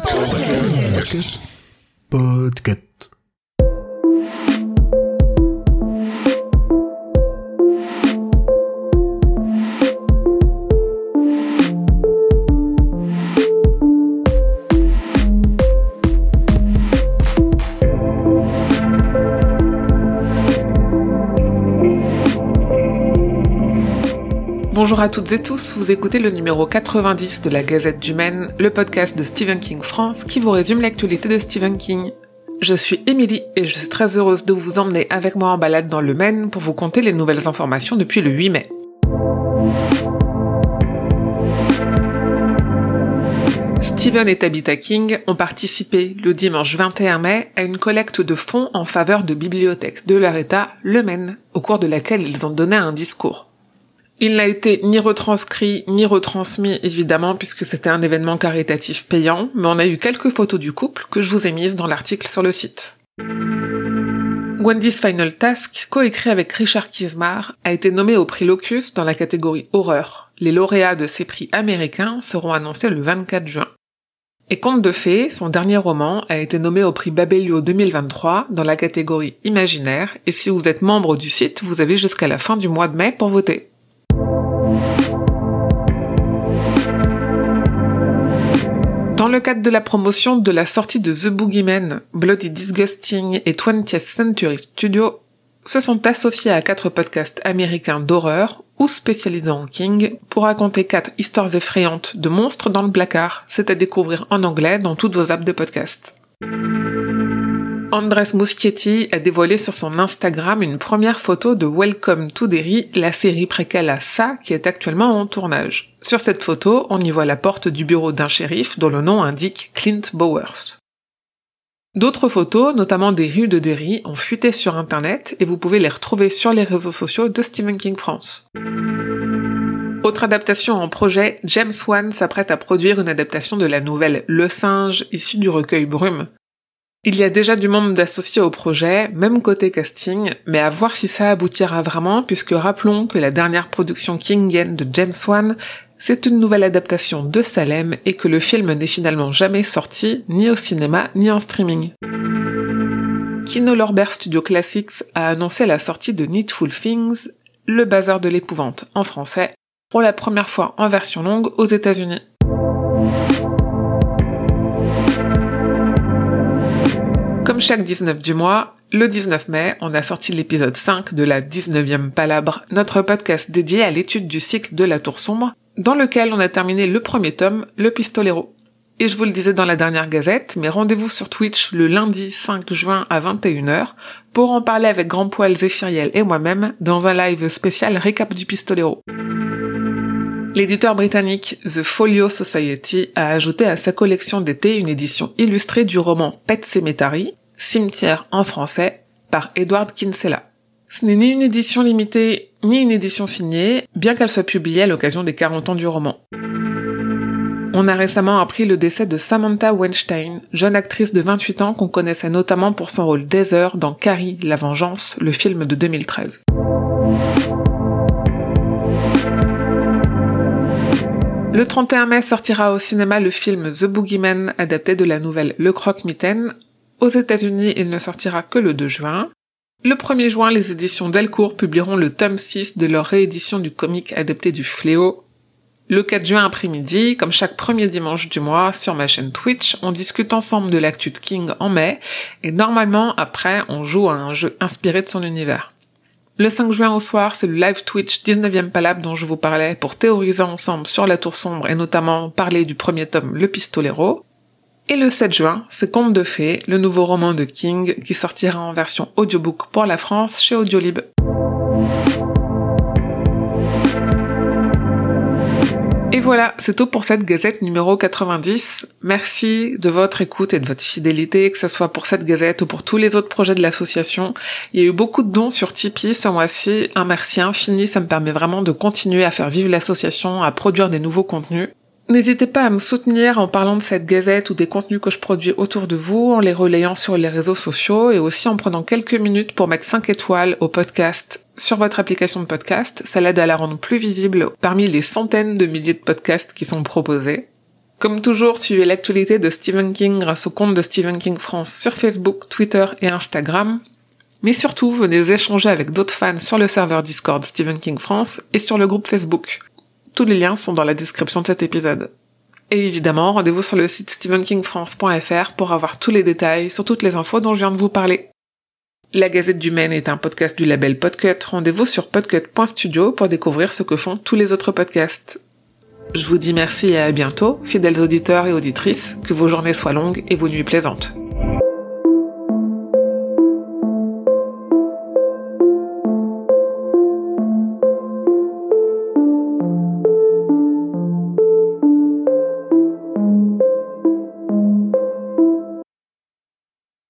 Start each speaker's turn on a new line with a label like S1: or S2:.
S1: Podcast. Podcast.
S2: Bonjour à toutes et tous, vous écoutez le numéro 90 de la Gazette du Maine, le podcast de Stephen King France qui vous résume l'actualité de Stephen King. Je suis Émilie et je suis très heureuse de vous emmener avec moi en balade dans le Maine pour vous conter les nouvelles informations depuis le 8 mai. Stephen et Tabitha King ont participé le dimanche 21 mai à une collecte de fonds en faveur de bibliothèques de leur état, le Maine, au cours de laquelle ils ont donné un discours. Il n'a été ni retranscrit ni retransmis évidemment puisque c'était un événement caritatif payant, mais on a eu quelques photos du couple que je vous ai mises dans l'article sur le site. Wendy's Final Task, coécrit avec Richard Kismar, a été nommé au prix Locus dans la catégorie horreur. Les lauréats de ces prix américains seront annoncés le 24 juin. Et Conte de fées, son dernier roman, a été nommé au prix Babelio 2023 dans la catégorie imaginaire, et si vous êtes membre du site, vous avez jusqu'à la fin du mois de mai pour voter. Dans le cadre de la promotion de la sortie de The Boogeyman, Bloody Disgusting et 20th Century Studio se sont associés à quatre podcasts américains d'horreur ou spécialisés en King pour raconter quatre histoires effrayantes de monstres dans le placard. C'est à découvrir en anglais dans toutes vos apps de podcast. Andres Muschietti a dévoilé sur son Instagram une première photo de Welcome to Derry, la série préquelle à Ça qui est actuellement en tournage. Sur cette photo, on y voit la porte du bureau d'un shérif dont le nom indique Clint Bowers. D'autres photos, notamment des rues de Derry, ont fuité sur internet et vous pouvez les retrouver sur les réseaux sociaux de Stephen King France. Autre adaptation en projet, James Wan s'apprête à produire une adaptation de la nouvelle Le singe issue du recueil Brume. Il y a déjà du monde d'associés au projet, même côté casting, mais à voir si ça aboutira vraiment, puisque rappelons que la dernière production Kingian de James Wan, c'est une nouvelle adaptation de Salem et que le film n'est finalement jamais sorti, ni au cinéma, ni en streaming. Kino Lorber Studio Classics a annoncé la sortie de Needful Things, le bazar de l'épouvante en français, pour la première fois en version longue aux États-Unis. Chaque 19 du mois, le 19 mai, on a sorti l'épisode 5 de la 19e Palabre, notre podcast dédié à l'étude du cycle de la Tour Sombre, dans lequel on a terminé le premier tome, Le Pistolero. Et je vous le disais dans la dernière gazette, mais rendez-vous sur Twitch le lundi 5 juin à 21h pour en parler avec Grand Poil Zéphiriel et moi-même dans un live spécial récap du Pistolero. L'éditeur britannique The Folio Society a ajouté à sa collection d'été une édition illustrée du roman Pet Cemetery, Cimetière en français, par Edward Kinsella. Ce n'est ni une édition limitée, ni une édition signée, bien qu'elle soit publiée à l'occasion des 40 ans du roman. On a récemment appris le décès de Samantha Weinstein, jeune actrice de 28 ans qu'on connaissait notamment pour son rôle d'Heather dans Carrie, la vengeance, le film de 2013. Le 31 mai sortira au cinéma le film The Boogeyman adapté de la nouvelle Le Croque-Mitaine, aux États-Unis, il ne sortira que le 2 juin. Le 1er juin, les éditions Delcourt publieront le tome 6 de leur réédition du comic adapté du Fléau. Le 4 juin après-midi, comme chaque premier dimanche du mois, sur ma chaîne Twitch, on discute ensemble de l'actu de King en mai, et normalement, après, on joue à un jeu inspiré de son univers. Le 5 juin au soir, c'est le live Twitch 19e Palab dont je vous parlais pour théoriser ensemble sur la tour sombre et notamment parler du premier tome Le Pistolero. Et le 7 juin, c'est Conte de fées, le nouveau roman de King qui sortira en version audiobook pour la France chez Audiolib. Et voilà, c'est tout pour cette gazette numéro 90. Merci de votre écoute et de votre fidélité, que ce soit pour cette gazette ou pour tous les autres projets de l'association. Il y a eu beaucoup de dons sur Tipeee ce mois-ci. Un merci infini, ça me permet vraiment de continuer à faire vivre l'association, à produire des nouveaux contenus. N'hésitez pas à me soutenir en parlant de cette gazette ou des contenus que je produis autour de vous, en les relayant sur les réseaux sociaux et aussi en prenant quelques minutes pour mettre 5 étoiles au podcast sur votre application de podcast. Ça l'aide à la rendre plus visible parmi les centaines de milliers de podcasts qui sont proposés. Comme toujours, suivez l'actualité de Stephen King grâce au compte de Stephen King France sur Facebook, Twitter et Instagram. Mais surtout, venez échanger avec d'autres fans sur le serveur Discord Stephen King France et sur le groupe Facebook. Tous les liens sont dans la description de cet épisode. Et évidemment, rendez-vous sur le site stephenkingfrance.fr pour avoir tous les détails sur toutes les infos dont je viens de vous parler. La Gazette du Maine est un podcast du label Podcut. Rendez-vous sur podcut.studio pour découvrir ce que font tous les autres podcasts. Je vous dis merci et à bientôt, fidèles auditeurs et auditrices, que vos journées soient longues et vos nuits plaisantes.